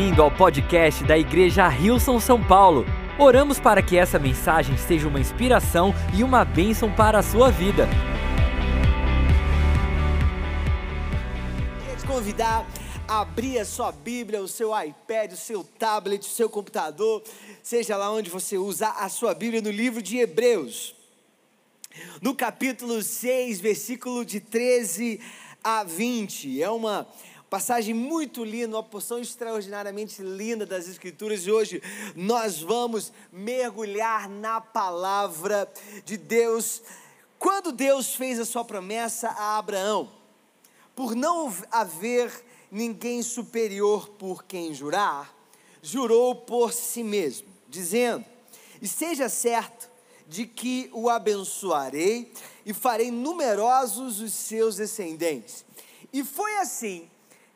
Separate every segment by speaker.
Speaker 1: bem-vindo ao podcast da Igreja Rilson São Paulo. Oramos para que essa mensagem seja uma inspiração e uma bênção para a sua vida.
Speaker 2: Queria te convidar a abrir a sua Bíblia, o seu iPad, o seu tablet, o seu computador, seja lá onde você usa a sua Bíblia, no livro de Hebreus. No capítulo 6, versículo de 13 a 20. É uma Passagem muito linda, uma porção extraordinariamente linda das Escrituras. E hoje nós vamos mergulhar na palavra de Deus. Quando Deus fez a sua promessa a Abraão, por não haver ninguém superior por quem jurar, jurou por si mesmo, dizendo: E seja certo de que o abençoarei e farei numerosos os seus descendentes. E foi assim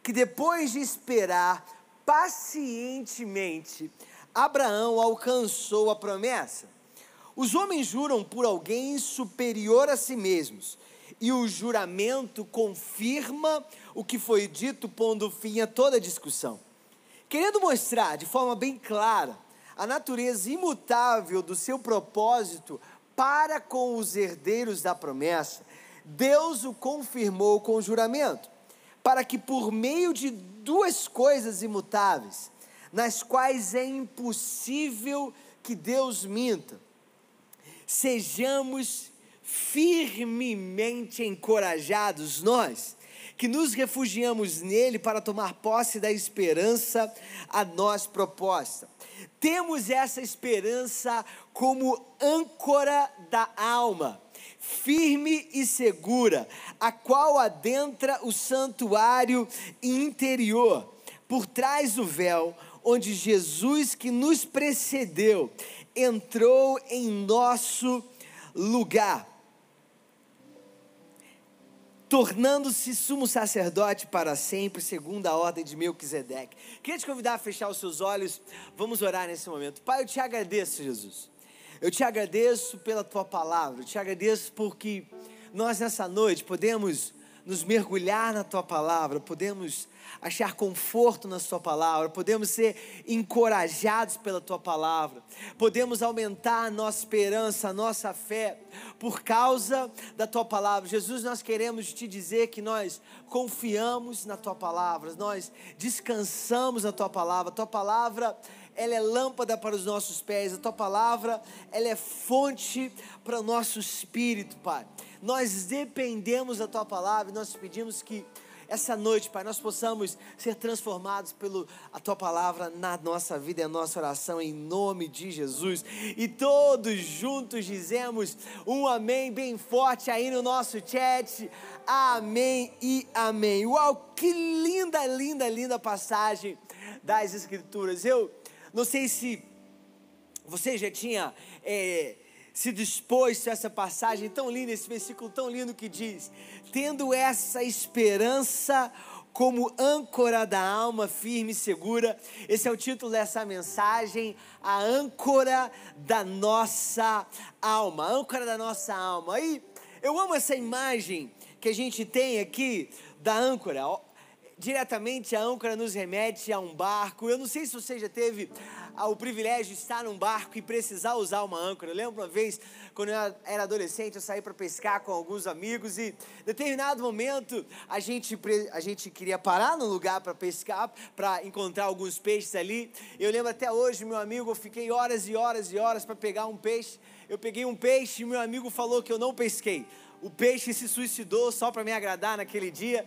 Speaker 2: que depois de esperar pacientemente, Abraão alcançou a promessa. Os homens juram por alguém superior a si mesmos, e o juramento confirma o que foi dito, pondo fim a toda discussão. Querendo mostrar de forma bem clara a natureza imutável do seu propósito para com os herdeiros da promessa, Deus o confirmou com o juramento para que por meio de duas coisas imutáveis, nas quais é impossível que Deus minta, sejamos firmemente encorajados nós, que nos refugiamos nele para tomar posse da esperança a nós proposta. Temos essa esperança como âncora da alma firme e segura, a qual adentra o santuário interior, por trás do véu, onde Jesus, que nos precedeu, entrou em nosso lugar, tornando-se sumo sacerdote para sempre, segundo a ordem de Melquisedeque. Queria te convidar a fechar os seus olhos, vamos orar nesse momento. Pai, eu te agradeço, Jesus eu te agradeço pela tua palavra, eu te agradeço porque nós nessa noite podemos nos mergulhar na tua palavra, podemos achar conforto na Sua palavra, podemos ser encorajados pela Tua palavra, podemos aumentar a nossa esperança, a nossa fé, por causa da Tua palavra. Jesus, nós queremos te dizer que nós confiamos na Tua palavra, nós descansamos na Tua palavra, a Tua palavra ela é lâmpada para os nossos pés, a tua palavra, ela é fonte para o nosso espírito, Pai. Nós dependemos da tua palavra e nós pedimos que essa noite, Pai, nós possamos ser transformados pela tua palavra na nossa vida e a nossa oração em nome de Jesus. E todos juntos dizemos um amém bem forte aí no nosso chat. Amém e amém. Uau, que linda, linda, linda passagem das escrituras. Eu não sei se você já tinha é, se disposto a essa passagem tão linda, esse versículo tão lindo que diz: tendo essa esperança como âncora da alma firme e segura. Esse é o título dessa mensagem, a âncora da nossa alma, a âncora da nossa alma. Aí eu amo essa imagem que a gente tem aqui da âncora diretamente a âncora nos remete a um barco. Eu não sei se você já teve ah, o privilégio de estar num barco e precisar usar uma âncora. Eu lembro uma vez, quando eu era adolescente, eu saí para pescar com alguns amigos e, em determinado momento, a gente, a gente queria parar no lugar para pescar, para encontrar alguns peixes ali. Eu lembro até hoje, meu amigo, eu fiquei horas e horas e horas para pegar um peixe. Eu peguei um peixe e meu amigo falou que eu não pesquei. O peixe se suicidou só para me agradar naquele dia.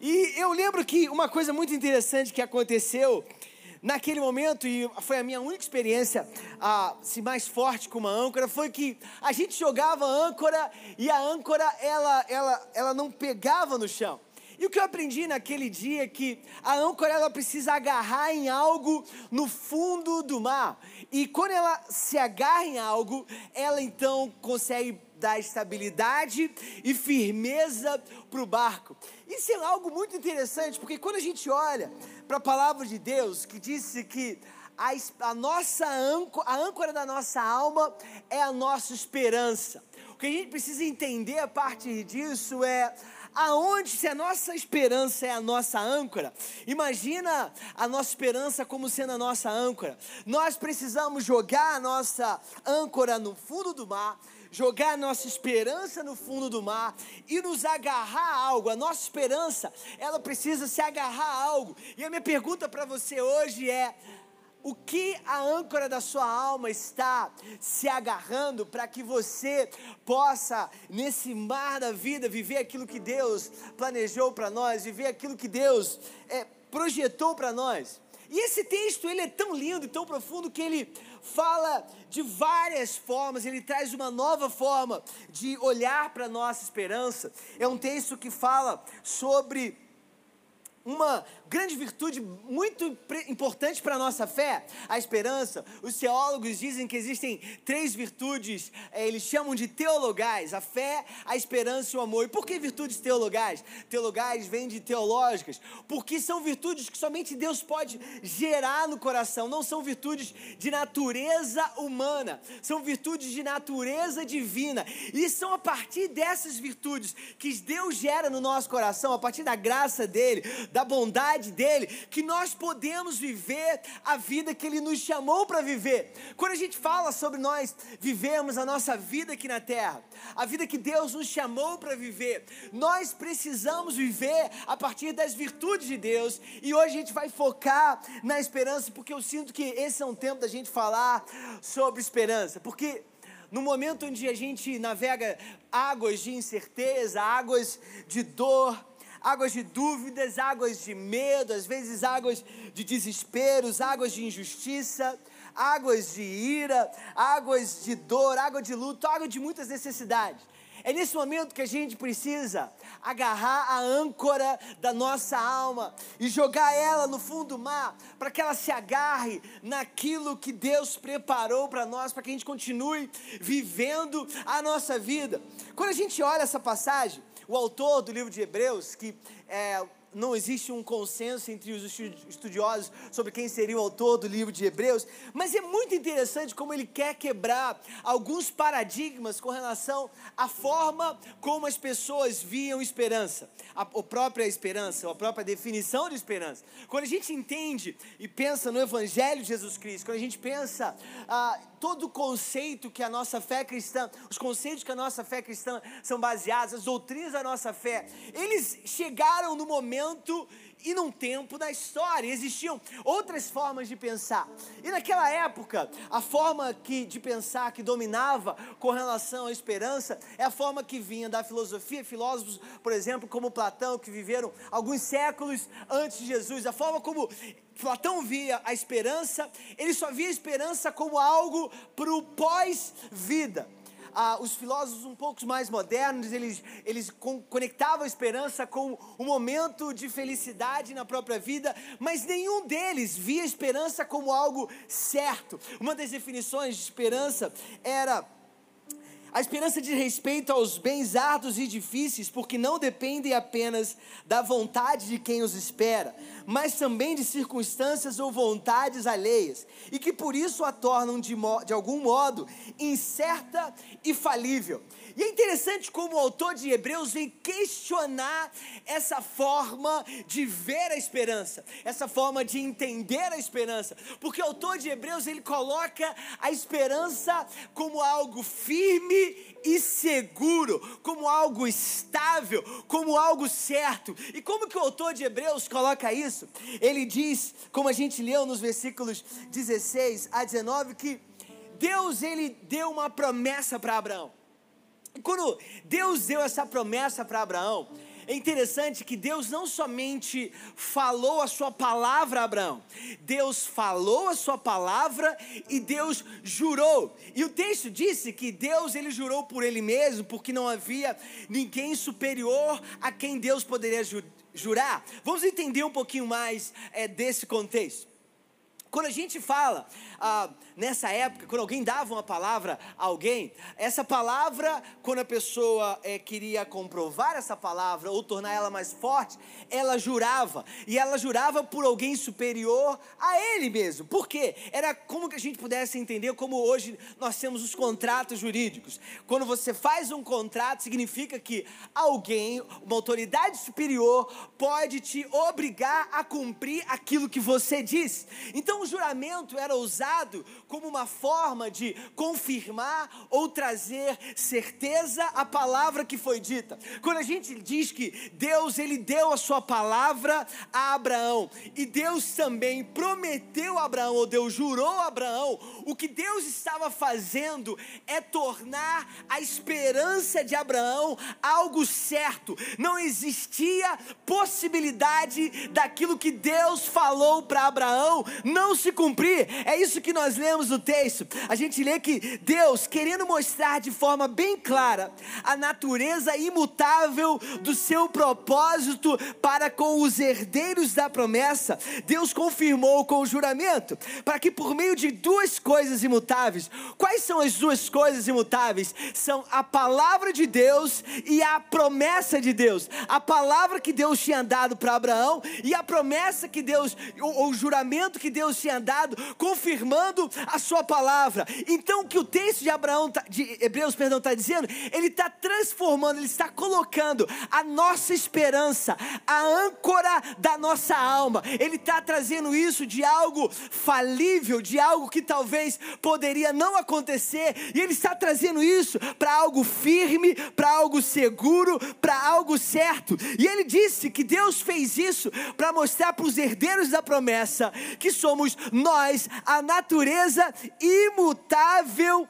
Speaker 2: E eu lembro que uma coisa muito interessante que aconteceu naquele momento, e foi a minha única experiência assim, mais forte com uma âncora, foi que a gente jogava a âncora e a âncora ela, ela, ela não pegava no chão. E o que eu aprendi naquele dia é que a âncora ela precisa agarrar em algo no fundo do mar. E quando ela se agarra em algo, ela então consegue dar estabilidade e firmeza para o barco. Isso é algo muito interessante, porque quando a gente olha para a palavra de Deus, que disse que a, a nossa âncora, a âncora da nossa alma é a nossa esperança. O que a gente precisa entender a partir disso é aonde, se a nossa esperança é a nossa âncora, imagina a nossa esperança como sendo a nossa âncora. Nós precisamos jogar a nossa âncora no fundo do mar, jogar a nossa esperança no fundo do mar e nos agarrar a algo. A nossa esperança, ela precisa se agarrar a algo. E a minha pergunta para você hoje é: o que a âncora da sua alma está se agarrando para que você possa, nesse mar da vida, viver aquilo que Deus planejou para nós, viver aquilo que Deus é, projetou para nós. E esse texto ele é tão lindo e tão profundo que ele fala de várias formas, ele traz uma nova forma de olhar para a nossa esperança. É um texto que fala sobre uma grande virtude muito importante para a nossa fé, a esperança. Os teólogos dizem que existem três virtudes, é, eles chamam de teologais: a fé, a esperança e o amor. E por que virtudes teologais? Teologais vêm de teológicas, porque são virtudes que somente Deus pode gerar no coração, não são virtudes de natureza humana, são virtudes de natureza divina. E são a partir dessas virtudes que Deus gera no nosso coração, a partir da graça dele, da bondade vontade dele, que nós podemos viver a vida que ele nos chamou para viver. Quando a gente fala sobre nós vivermos a nossa vida aqui na terra, a vida que Deus nos chamou para viver, nós precisamos viver a partir das virtudes de Deus. E hoje a gente vai focar na esperança, porque eu sinto que esse é um tempo da gente falar sobre esperança, porque no momento onde a gente navega águas de incerteza, águas de dor, águas de dúvidas, águas de medo, às vezes águas de desesperos, águas de injustiça, águas de ira, águas de dor, água de luto, água de muitas necessidades. É nesse momento que a gente precisa agarrar a âncora da nossa alma e jogar ela no fundo do mar, para que ela se agarre naquilo que Deus preparou para nós, para que a gente continue vivendo a nossa vida. Quando a gente olha essa passagem, o autor do livro de Hebreus, que é, não existe um consenso entre os estudiosos sobre quem seria o autor do livro de Hebreus, mas é muito interessante como ele quer quebrar alguns paradigmas com relação à forma como as pessoas viam esperança, a, a própria esperança, a própria definição de esperança. Quando a gente entende e pensa no Evangelho de Jesus Cristo, quando a gente pensa ah, todo o conceito que a nossa fé cristã, os conceitos que a nossa fé cristã são baseados, as doutrinas da nossa fé, eles chegaram no momento momento e num tempo da história. Existiam outras formas de pensar. E naquela época, a forma que, de pensar que dominava com relação à esperança é a forma que vinha da filosofia. Filósofos, por exemplo, como Platão, que viveram alguns séculos antes de Jesus. A forma como Platão via a esperança, ele só via a esperança como algo para o pós-vida ah, os filósofos um pouco mais modernos, eles, eles conectavam a esperança com um momento de felicidade na própria vida, mas nenhum deles via a esperança como algo certo. Uma das definições de esperança era a esperança diz respeito aos bens árduos e difíceis, porque não dependem apenas da vontade de quem os espera, mas também de circunstâncias ou vontades alheias, e que por isso a tornam de, de algum modo incerta e falível. E é interessante como o autor de Hebreus vem questionar essa forma de ver a esperança, essa forma de entender a esperança, porque o autor de Hebreus ele coloca a esperança como algo firme e seguro, como algo estável, como algo certo. E como que o autor de Hebreus coloca isso? Ele diz, como a gente leu nos versículos 16 a 19, que Deus ele deu uma promessa para Abraão. Quando Deus deu essa promessa para Abraão, é interessante que Deus não somente falou a sua palavra a Abraão, Deus falou a sua palavra e Deus jurou. E o texto disse que Deus ele jurou por ele mesmo, porque não havia ninguém superior a quem Deus poderia jurar. Vamos entender um pouquinho mais é, desse contexto. Quando a gente fala ah, nessa época, quando alguém dava uma palavra a alguém, essa palavra, quando a pessoa é, queria comprovar essa palavra ou tornar ela mais forte, ela jurava. E ela jurava por alguém superior a ele mesmo. Por quê? Era como que a gente pudesse entender como hoje nós temos os contratos jurídicos. Quando você faz um contrato, significa que alguém, uma autoridade superior, pode te obrigar a cumprir aquilo que você diz. Então, o juramento era usado como uma forma de confirmar ou trazer certeza à palavra que foi dita. Quando a gente diz que Deus ele deu a sua palavra a Abraão e Deus também prometeu a Abraão ou Deus jurou a Abraão, o que Deus estava fazendo é tornar a esperança de Abraão algo certo. Não existia possibilidade daquilo que Deus falou para Abraão não não se cumprir. É isso que nós lemos no texto. A gente lê que Deus, querendo mostrar de forma bem clara a natureza imutável do seu propósito para com os herdeiros da promessa, Deus confirmou com o juramento, para que por meio de duas coisas imutáveis, quais são as duas coisas imutáveis? São a palavra de Deus e a promessa de Deus. A palavra que Deus tinha dado para Abraão e a promessa que Deus, ou o juramento que Deus tinha dado, confirmando a sua palavra. Então, o que o texto de Abraão, tá, de Hebreus, está dizendo, ele está transformando, ele está colocando a nossa esperança, a âncora da nossa alma. Ele está trazendo isso de algo falível, de algo que talvez poderia não acontecer, e ele está trazendo isso para algo firme, para algo seguro, para algo certo. E ele disse que Deus fez isso para mostrar para os herdeiros da promessa que somos nós a natureza imutável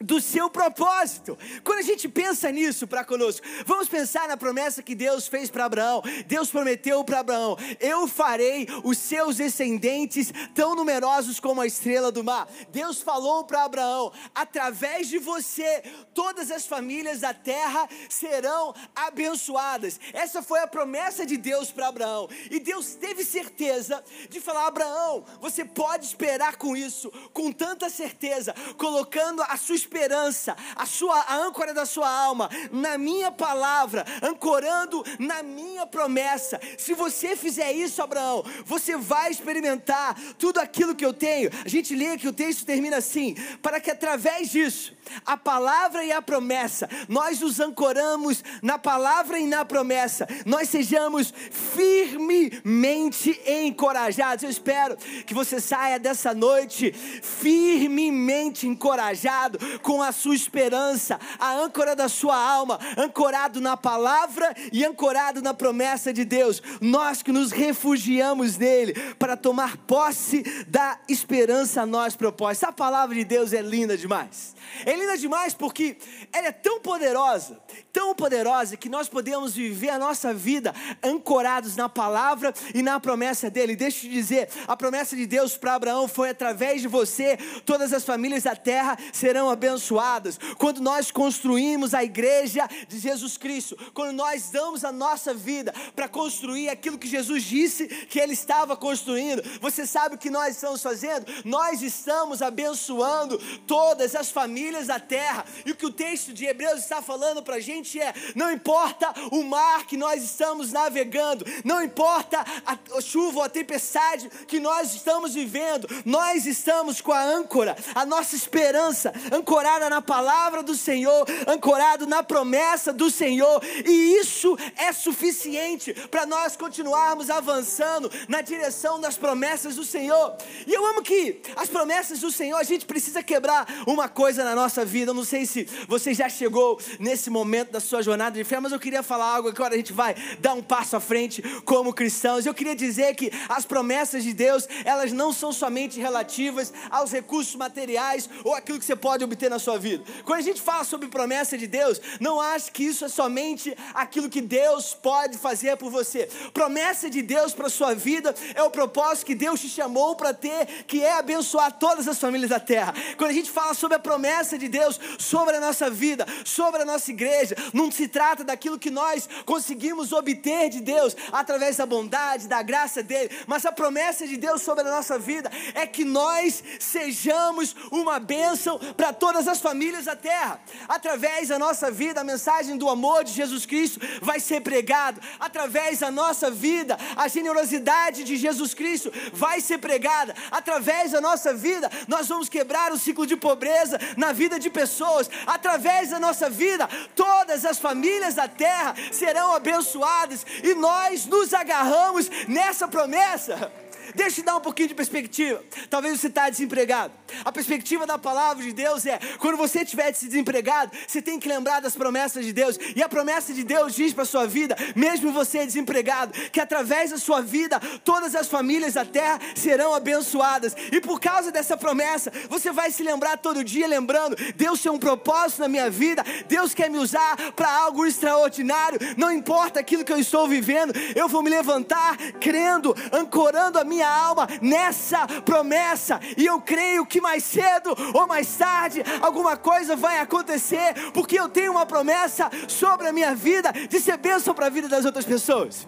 Speaker 2: do seu propósito. Quando a gente pensa nisso para conosco, vamos pensar na promessa que Deus fez para Abraão. Deus prometeu para Abraão: Eu farei os seus descendentes tão numerosos como a estrela do mar. Deus falou para Abraão: através de você, todas as famílias da terra serão abençoadas. Essa foi a promessa de Deus para Abraão. E Deus teve certeza de falar: Abraão, você pode esperar com isso, com tanta certeza, colocando a sua esperança, a sua a âncora da sua alma na minha palavra, ancorando na minha promessa. Se você fizer isso, Abraão, você vai experimentar tudo aquilo que eu tenho. A gente lê que o texto termina assim: para que através disso, a palavra e a promessa, nós nos ancoramos na palavra e na promessa, nós sejamos firmemente encorajados. Eu espero que você saia dessa noite firmemente encorajado, com a sua esperança, a âncora da sua alma, ancorado na palavra e ancorado na promessa de Deus. Nós que nos refugiamos nele para tomar posse da esperança a nós proposta. A palavra de Deus é linda demais. É linda demais porque ela é tão poderosa, tão poderosa que nós podemos viver a nossa vida ancorados na palavra e na promessa dele. Deixa eu te dizer, a promessa de Deus para Abraão foi através de você, todas as famílias da terra serão abençoadas. Quando nós construímos a igreja de Jesus Cristo, quando nós damos a nossa vida para construir aquilo que Jesus disse que ele estava construindo, você sabe o que nós estamos fazendo? Nós estamos abençoando todas as famílias da terra. E o que o texto de Hebreus está falando para a gente é: não importa o mar que nós estamos navegando, não importa a chuva ou a tempestade que nós estamos vivendo, nós estamos com a âncora, a nossa esperança ancorada na palavra do Senhor, ancorado na promessa do Senhor, e isso é suficiente para nós continuarmos avançando na direção das promessas do Senhor. E eu amo que as promessas do Senhor, a gente precisa quebrar uma coisa na nossa vida. Eu não sei se você já chegou nesse momento da sua jornada de fé, mas eu queria falar algo agora a gente vai dar um passo à frente como cristãos. Eu queria dizer que as promessas de Deus, elas não são somente relativas aos recursos materiais ou aquilo que você pode obter na sua vida. Quando a gente fala sobre promessa de Deus, não ache que isso é somente aquilo que Deus pode fazer por você. Promessa de Deus para sua vida é o propósito que Deus te chamou para ter, que é abençoar todas as famílias da terra. Quando a gente fala sobre a promessa de Deus sobre a nossa vida, sobre a nossa igreja, não se trata daquilo que nós conseguimos obter de Deus através da bondade, da graça dele, mas a promessa de Deus sobre a nossa vida é que nós sejamos uma bênção para todas as famílias da terra. Através da nossa vida, a mensagem do amor de Jesus Cristo vai ser pregada. Através da nossa vida, a generosidade de Jesus Cristo vai ser pregada. Através da nossa vida, nós vamos quebrar o ciclo de pobreza na vida de pessoas. Através da nossa vida, todas as famílias da terra serão abençoadas e nós nos agarramos nessa promessa. Deixa eu dar um pouquinho de perspectiva. Talvez você está desempregado. A perspectiva da palavra de Deus é: quando você estiver desempregado, você tem que lembrar das promessas de Deus. E a promessa de Deus diz para sua vida, mesmo você desempregado, que através da sua vida, todas as famílias da terra serão abençoadas. E por causa dessa promessa, você vai se lembrar todo dia, lembrando: Deus tem um propósito na minha vida, Deus quer me usar para algo extraordinário. Não importa aquilo que eu estou vivendo, eu vou me levantar crendo, ancorando a minha alma nessa promessa, e eu creio que mais cedo ou mais tarde alguma coisa vai acontecer, porque eu tenho uma promessa sobre a minha vida de ser bênção para a vida das outras pessoas.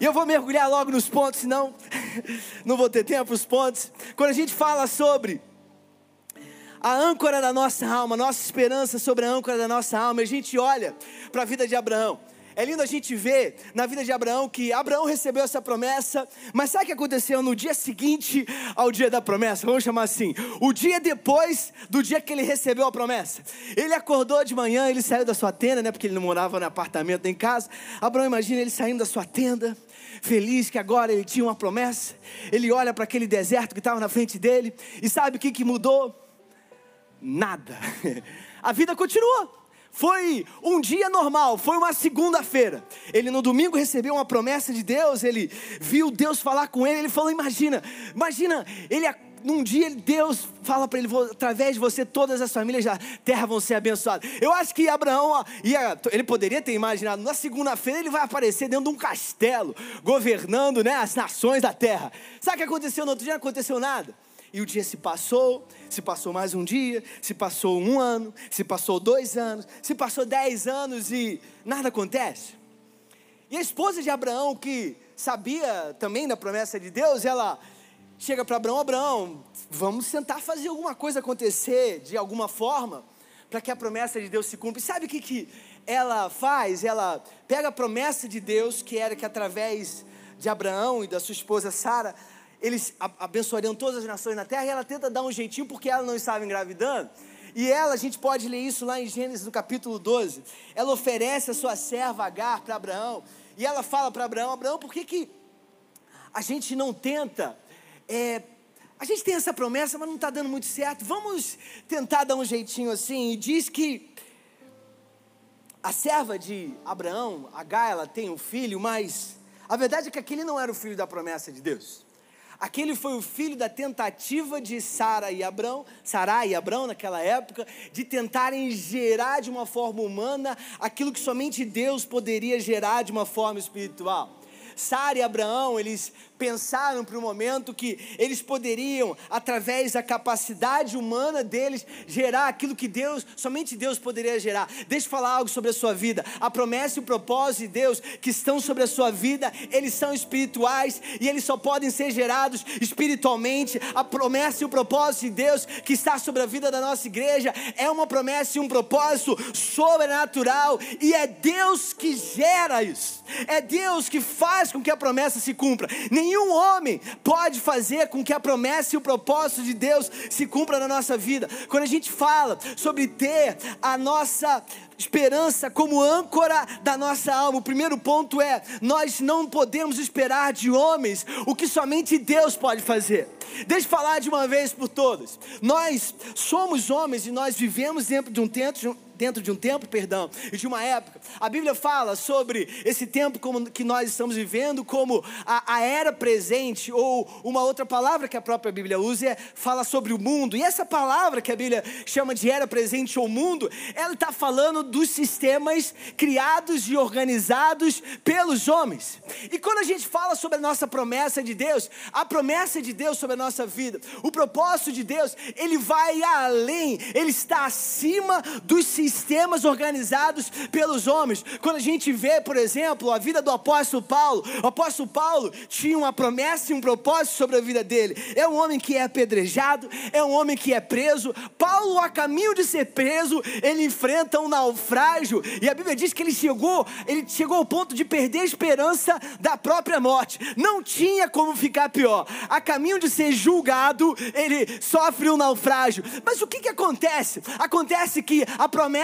Speaker 2: E eu vou mergulhar logo nos pontos, senão não vou ter tempo os pontos. Quando a gente fala sobre a âncora da nossa alma, nossa esperança sobre a âncora da nossa alma, a gente olha para a vida de Abraão. É lindo a gente ver na vida de Abraão que Abraão recebeu essa promessa, mas sabe o que aconteceu no dia seguinte ao dia da promessa? Vamos chamar assim: o dia depois do dia que ele recebeu a promessa. Ele acordou de manhã, ele saiu da sua tenda, né? Porque ele não morava no apartamento nem em casa. Abraão imagina ele saindo da sua tenda, feliz que agora ele tinha uma promessa. Ele olha para aquele deserto que estava na frente dele e sabe o que, que mudou? Nada. A vida continua. Foi um dia normal, foi uma segunda-feira. Ele no domingo recebeu uma promessa de Deus, ele viu Deus falar com ele, ele falou: Imagina, imagina, ele num dia Deus fala para ele, através de você todas as famílias da terra vão ser abençoadas. Eu acho que Abraão ia, ele poderia ter imaginado, na segunda-feira ele vai aparecer dentro de um castelo, governando né, as nações da terra. Sabe o que aconteceu no outro dia? Não aconteceu nada. E o dia se passou, se passou mais um dia, se passou um ano, se passou dois anos, se passou dez anos e nada acontece. E a esposa de Abraão, que sabia também da promessa de Deus, ela chega para Abraão: Abraão, vamos tentar fazer alguma coisa acontecer de alguma forma, para que a promessa de Deus se cumpra. E sabe o que, que ela faz? Ela pega a promessa de Deus, que era que através de Abraão e da sua esposa Sara, eles abençoariam todas as nações na terra, e ela tenta dar um jeitinho porque ela não estava engravidando. E ela, a gente pode ler isso lá em Gênesis no capítulo 12. Ela oferece a sua serva Agar para Abraão. E ela fala para Abraão: Abraão, por que, que a gente não tenta? É, a gente tem essa promessa, mas não está dando muito certo. Vamos tentar dar um jeitinho assim. E diz que a serva de Abraão, Agar, ela tem um filho, mas a verdade é que aquele não era o filho da promessa de Deus. Aquele foi o filho da tentativa de Sara e Abrão, Sará e Abrão naquela época, de tentarem gerar de uma forma humana aquilo que somente Deus poderia gerar de uma forma espiritual. Sara e Abraão, eles pensaram para o momento que eles poderiam, através da capacidade humana deles, gerar aquilo que Deus, somente Deus poderia gerar. Deixa eu falar algo sobre a sua vida. A promessa e o propósito de Deus que estão sobre a sua vida, eles são espirituais e eles só podem ser gerados espiritualmente. A promessa e o propósito de Deus que está sobre a vida da nossa igreja é uma promessa e um propósito sobrenatural e é Deus que gera isso. É Deus que faz com que a promessa se cumpra. Nenhum Nenhum homem pode fazer com que a promessa e o propósito de Deus se cumpra na nossa vida. Quando a gente fala sobre ter a nossa esperança como âncora da nossa alma. O primeiro ponto é: nós não podemos esperar de homens o que somente Deus pode fazer. Deixa eu falar de uma vez por todas. Nós somos homens e nós vivemos dentro de um tempo, dentro de um tempo, perdão, e de uma época. A Bíblia fala sobre esse tempo como que nós estamos vivendo como a, a era presente, ou uma outra palavra que a própria Bíblia usa é, fala sobre o mundo. E essa palavra que a Bíblia chama de era presente ou mundo, ela está falando dos sistemas criados e organizados pelos homens. E quando a gente fala sobre a nossa promessa de Deus, a promessa de Deus sobre a nossa vida, o propósito de Deus, ele vai além, ele está acima dos sistemas organizados pelos homens. Quando a gente vê, por exemplo, a vida do apóstolo Paulo, o apóstolo Paulo tinha uma promessa e um propósito sobre a vida dele. É um homem que é apedrejado, é um homem que é preso. Paulo, a caminho de ser preso, ele enfrenta um naufrágio, e a Bíblia diz que ele chegou, ele chegou ao ponto de perder a esperança da própria morte. Não tinha como ficar pior. A caminho de ser julgado, ele sofre um naufrágio. Mas o que, que acontece? Acontece que a promessa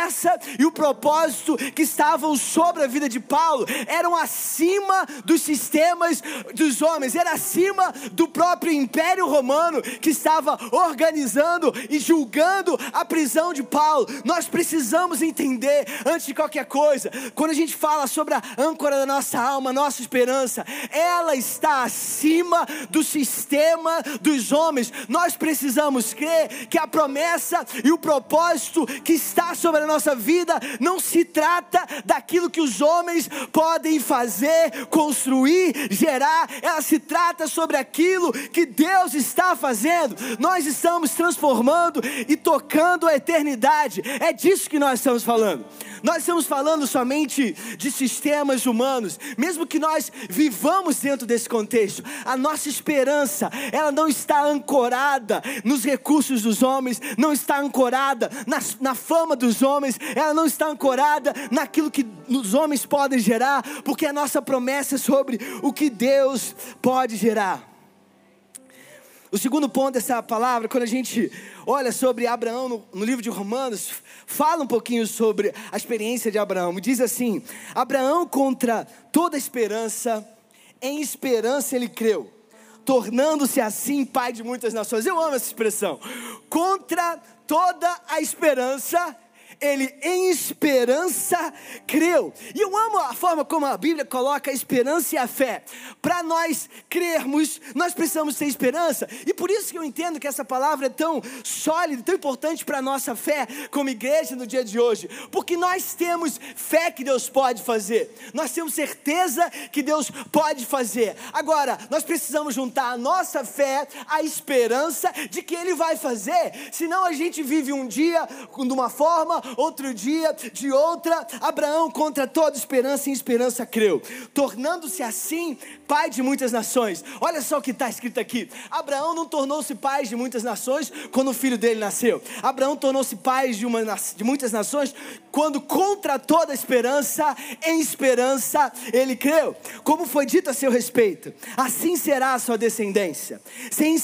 Speaker 2: e o propósito que estavam sobre a vida de Paulo eram acima dos sistemas dos homens, era acima do próprio império romano que estava organizando e julgando a prisão de Paulo. Nós precisamos entender, antes de qualquer coisa, quando a gente fala sobre a âncora da nossa alma, nossa esperança, ela está acima do sistema dos homens. Nós precisamos crer que a promessa e o propósito que está sobre a nossa vida não se trata daquilo que os homens podem fazer, construir, gerar, ela se trata sobre aquilo que Deus está fazendo. Nós estamos transformando e tocando a eternidade. É disso que nós estamos falando. Nós estamos falando somente de sistemas humanos, mesmo que nós vivamos dentro desse contexto. A nossa esperança, ela não está ancorada nos recursos dos homens, não está ancorada na, na fama dos homens, ela não está ancorada naquilo que os homens podem gerar, porque a nossa promessa é sobre o que Deus pode gerar. O segundo ponto dessa palavra, quando a gente olha sobre Abraão no, no, livro de Romanos, fala um pouquinho sobre a experiência de Abraão. Diz assim: Abraão, contra toda esperança, em esperança ele creu, tornando-se assim pai de muitas nações. Eu amo essa expressão. Contra toda a esperança, ele em esperança creu. E eu amo a forma como a Bíblia coloca a esperança e a fé. Para nós crermos, nós precisamos ter esperança. E por isso que eu entendo que essa palavra é tão sólida, tão importante para a nossa fé como igreja no dia de hoje. Porque nós temos fé que Deus pode fazer. Nós temos certeza que Deus pode fazer. Agora, nós precisamos juntar a nossa fé à esperança de que Ele vai fazer. Senão a gente vive um dia de uma forma, outro dia de outra. Abraão, contra toda esperança, em esperança creu, tornando-se assim pai de muitas nações. Olha só o que está escrito aqui: Abraão não tornou-se pai de muitas nações quando o filho dele nasceu. Abraão tornou-se pai de, uma, de muitas nações quando, contra toda esperança, em esperança, ele creu. Como foi dito a seu respeito, assim será a sua descendência. Sem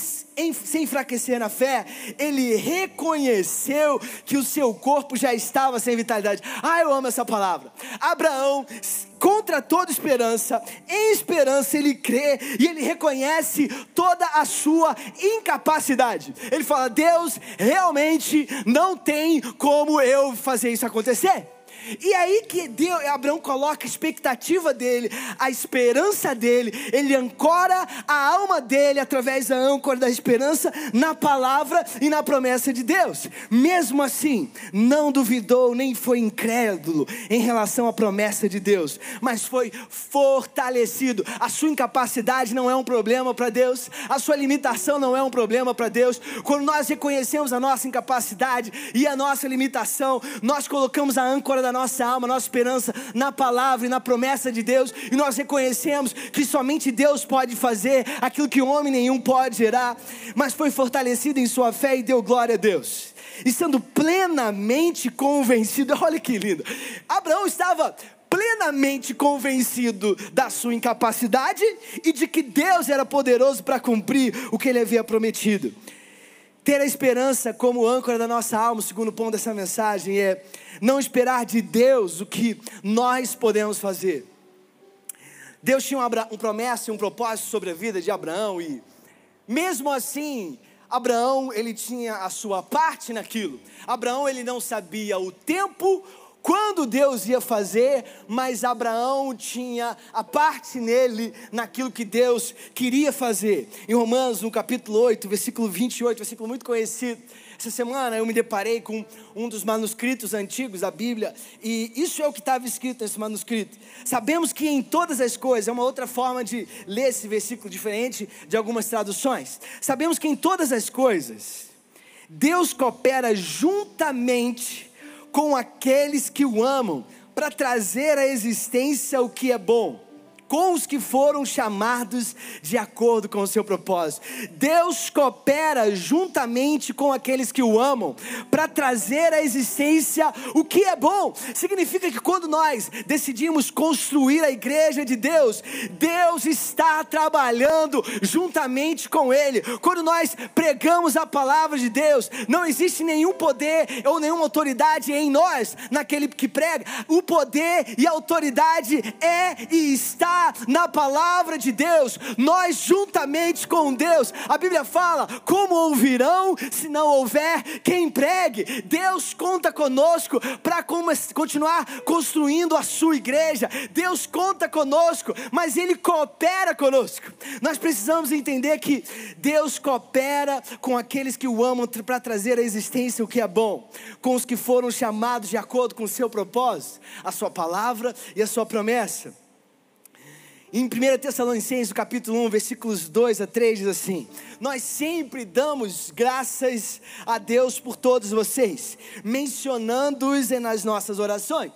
Speaker 2: sem enfraquecer na fé, ele reconheceu que o seu corpo já estava sem vitalidade. Ah, eu amo essa palavra. Abraão, contra toda esperança, em esperança ele crê e ele reconhece toda a sua incapacidade. Ele fala: Deus realmente não tem como eu fazer isso acontecer. E aí que Deus, Abraão coloca a expectativa dele, a esperança dele, ele ancora a alma dele através da âncora da esperança na palavra e na promessa de Deus. Mesmo assim, não duvidou nem foi incrédulo em relação à promessa de Deus, mas foi fortalecido. A sua incapacidade não é um problema para Deus, a sua limitação não é um problema para Deus. Quando nós reconhecemos a nossa incapacidade e a nossa limitação, nós colocamos a âncora da a nossa alma, nossa esperança na palavra e na promessa de Deus, e nós reconhecemos que somente Deus pode fazer aquilo que homem nenhum pode gerar, mas foi fortalecido em sua fé e deu glória a Deus. E sendo plenamente convencido, olha que lindo. Abraão estava plenamente convencido da sua incapacidade e de que Deus era poderoso para cumprir o que ele havia prometido. Ter a esperança como âncora da nossa alma, o segundo ponto dessa mensagem é não esperar de Deus o que nós podemos fazer. Deus tinha um, um promessa e um propósito sobre a vida de Abraão e, mesmo assim, Abraão, ele tinha a sua parte naquilo. Abraão, ele não sabia o tempo quando Deus ia fazer, mas Abraão tinha a parte nele naquilo que Deus queria fazer. Em Romanos, no capítulo 8, versículo 28, versículo muito conhecido. Essa semana eu me deparei com um dos manuscritos antigos da Bíblia, e isso é o que estava escrito nesse manuscrito. Sabemos que em todas as coisas, é uma outra forma de ler esse versículo diferente de algumas traduções. Sabemos que em todas as coisas, Deus coopera juntamente com aqueles que o amam, para trazer à existência o que é bom com os que foram chamados de acordo com o seu propósito. Deus coopera juntamente com aqueles que o amam para trazer à existência o que é bom. Significa que quando nós decidimos construir a igreja de Deus, Deus está trabalhando juntamente com Ele. Quando nós pregamos a palavra de Deus, não existe nenhum poder ou nenhuma autoridade em nós, naquele que prega. O poder e a autoridade é e está na palavra de Deus, nós juntamente com Deus, a Bíblia fala: como ouvirão se não houver quem pregue? Deus conta conosco para continuar construindo a sua igreja, Deus conta conosco, mas Ele coopera conosco. Nós precisamos entender que Deus coopera com aqueles que o amam para trazer à existência o que é bom, com os que foram chamados de acordo com o seu propósito, a sua palavra e a sua promessa. Em 1 Tessalonicenses, capítulo 1, versículos 2 a 3, diz assim: Nós sempre damos graças a Deus por todos vocês, mencionando-os nas nossas orações.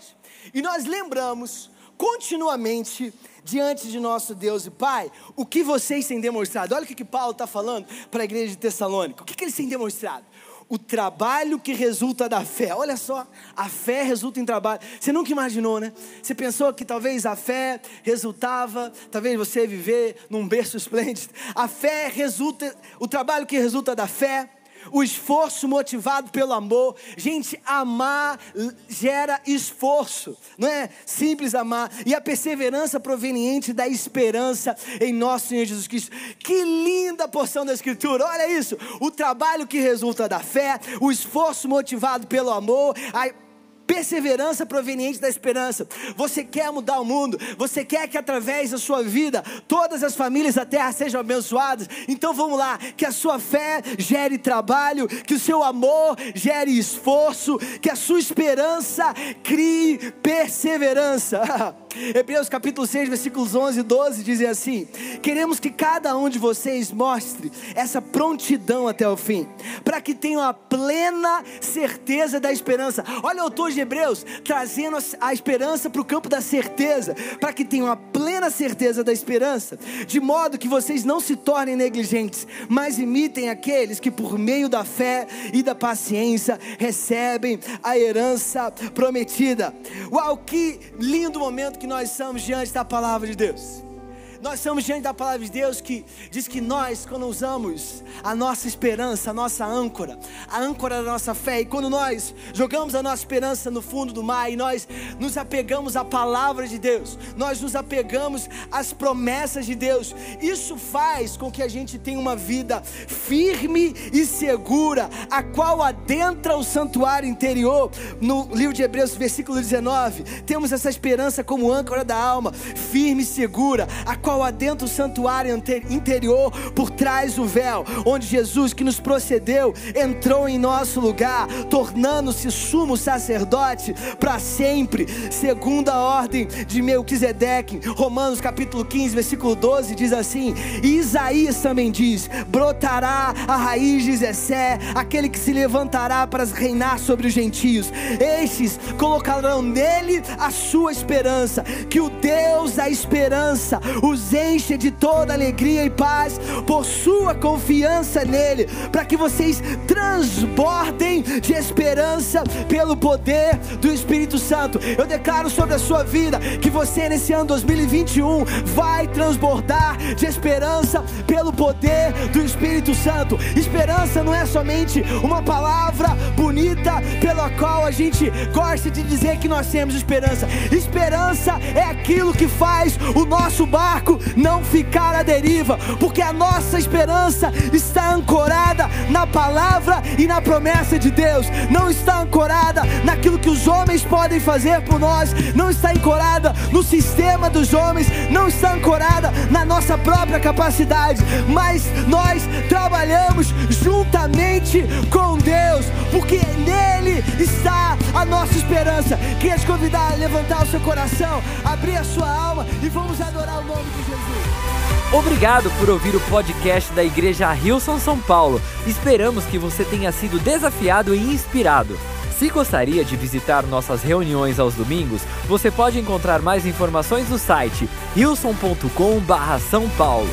Speaker 2: E nós lembramos continuamente diante de nosso Deus e Pai o que vocês têm demonstrado. Olha o que, que Paulo está falando para a igreja de Tessalônica. O que, que eles têm demonstrado? O trabalho que resulta da fé. Olha só, a fé resulta em trabalho. Você nunca imaginou, né? Você pensou que talvez a fé resultava, talvez você viver num berço esplêndido. A fé resulta, o trabalho que resulta da fé o esforço motivado pelo amor. Gente, amar gera esforço, não é simples amar. E a perseverança proveniente da esperança em nosso Senhor Jesus Cristo. Que linda porção da Escritura, olha isso. O trabalho que resulta da fé, o esforço motivado pelo amor, a perseverança proveniente da esperança. Você quer mudar o mundo, você quer que através da sua vida todas as famílias da terra sejam abençoadas. Então vamos lá, que a sua fé gere trabalho, que o seu amor gere esforço, que a sua esperança crie perseverança. Hebreus capítulo 6, versículos 11 e 12 dizem assim: Queremos que cada um de vocês mostre essa prontidão até o fim, para que tenham a plena certeza da esperança. Olha o autor de Hebreus trazendo a esperança para o campo da certeza, para que tenham a plena certeza da esperança, de modo que vocês não se tornem negligentes, mas imitem aqueles que, por meio da fé e da paciência, recebem a herança prometida. Uau, que lindo momento que nós estamos diante da palavra de Deus. Nós estamos diante da palavra de Deus que diz que nós, quando usamos a nossa esperança, a nossa âncora, a âncora da nossa fé, e quando nós jogamos a nossa esperança no fundo do mar e nós nos apegamos à palavra de Deus, nós nos apegamos às promessas de Deus, isso faz com que a gente tenha uma vida firme e segura, a qual adentra o santuário interior. No livro de Hebreus, versículo 19, temos essa esperança como âncora da alma, firme e segura, a qual qual adentra o santuário interior por trás do véu, onde Jesus que nos procedeu entrou em nosso lugar, tornando-se sumo sacerdote para sempre, segundo a ordem de Melquisedeque. Romanos capítulo 15, versículo 12 diz assim: Isaías também diz: brotará a raiz de Zessé, aquele que se levantará para reinar sobre os gentios. Estes colocarão nele a sua esperança, que o Deus da esperança os nos de toda alegria e paz por sua confiança nele, para que vocês transbordem de esperança pelo poder do Espírito Santo. Eu declaro sobre a sua vida que você nesse ano 2021 vai transbordar de esperança pelo poder do Espírito Santo. Esperança não é somente uma palavra bonita pela qual a gente gosta de dizer que nós temos esperança. Esperança é aquilo que faz o nosso barco não ficar à deriva, porque a nossa esperança está ancorada na palavra e na promessa de Deus, não está ancorada naquilo que os homens podem fazer por nós, não está ancorada no sistema dos homens, não está ancorada na nossa própria capacidade, mas nós trabalhamos juntamente com Deus, porque nele está a nossa esperança. Queria te convidar a levantar o seu coração, abrir a sua alma e vamos adorar o nome de Jesus.
Speaker 1: Obrigado por ouvir o podcast da Igreja Rilson São Paulo. Esperamos que você tenha sido desafiado e inspirado. Se gostaria de visitar nossas reuniões aos domingos, você pode encontrar mais informações no site rilson.com/são paulo.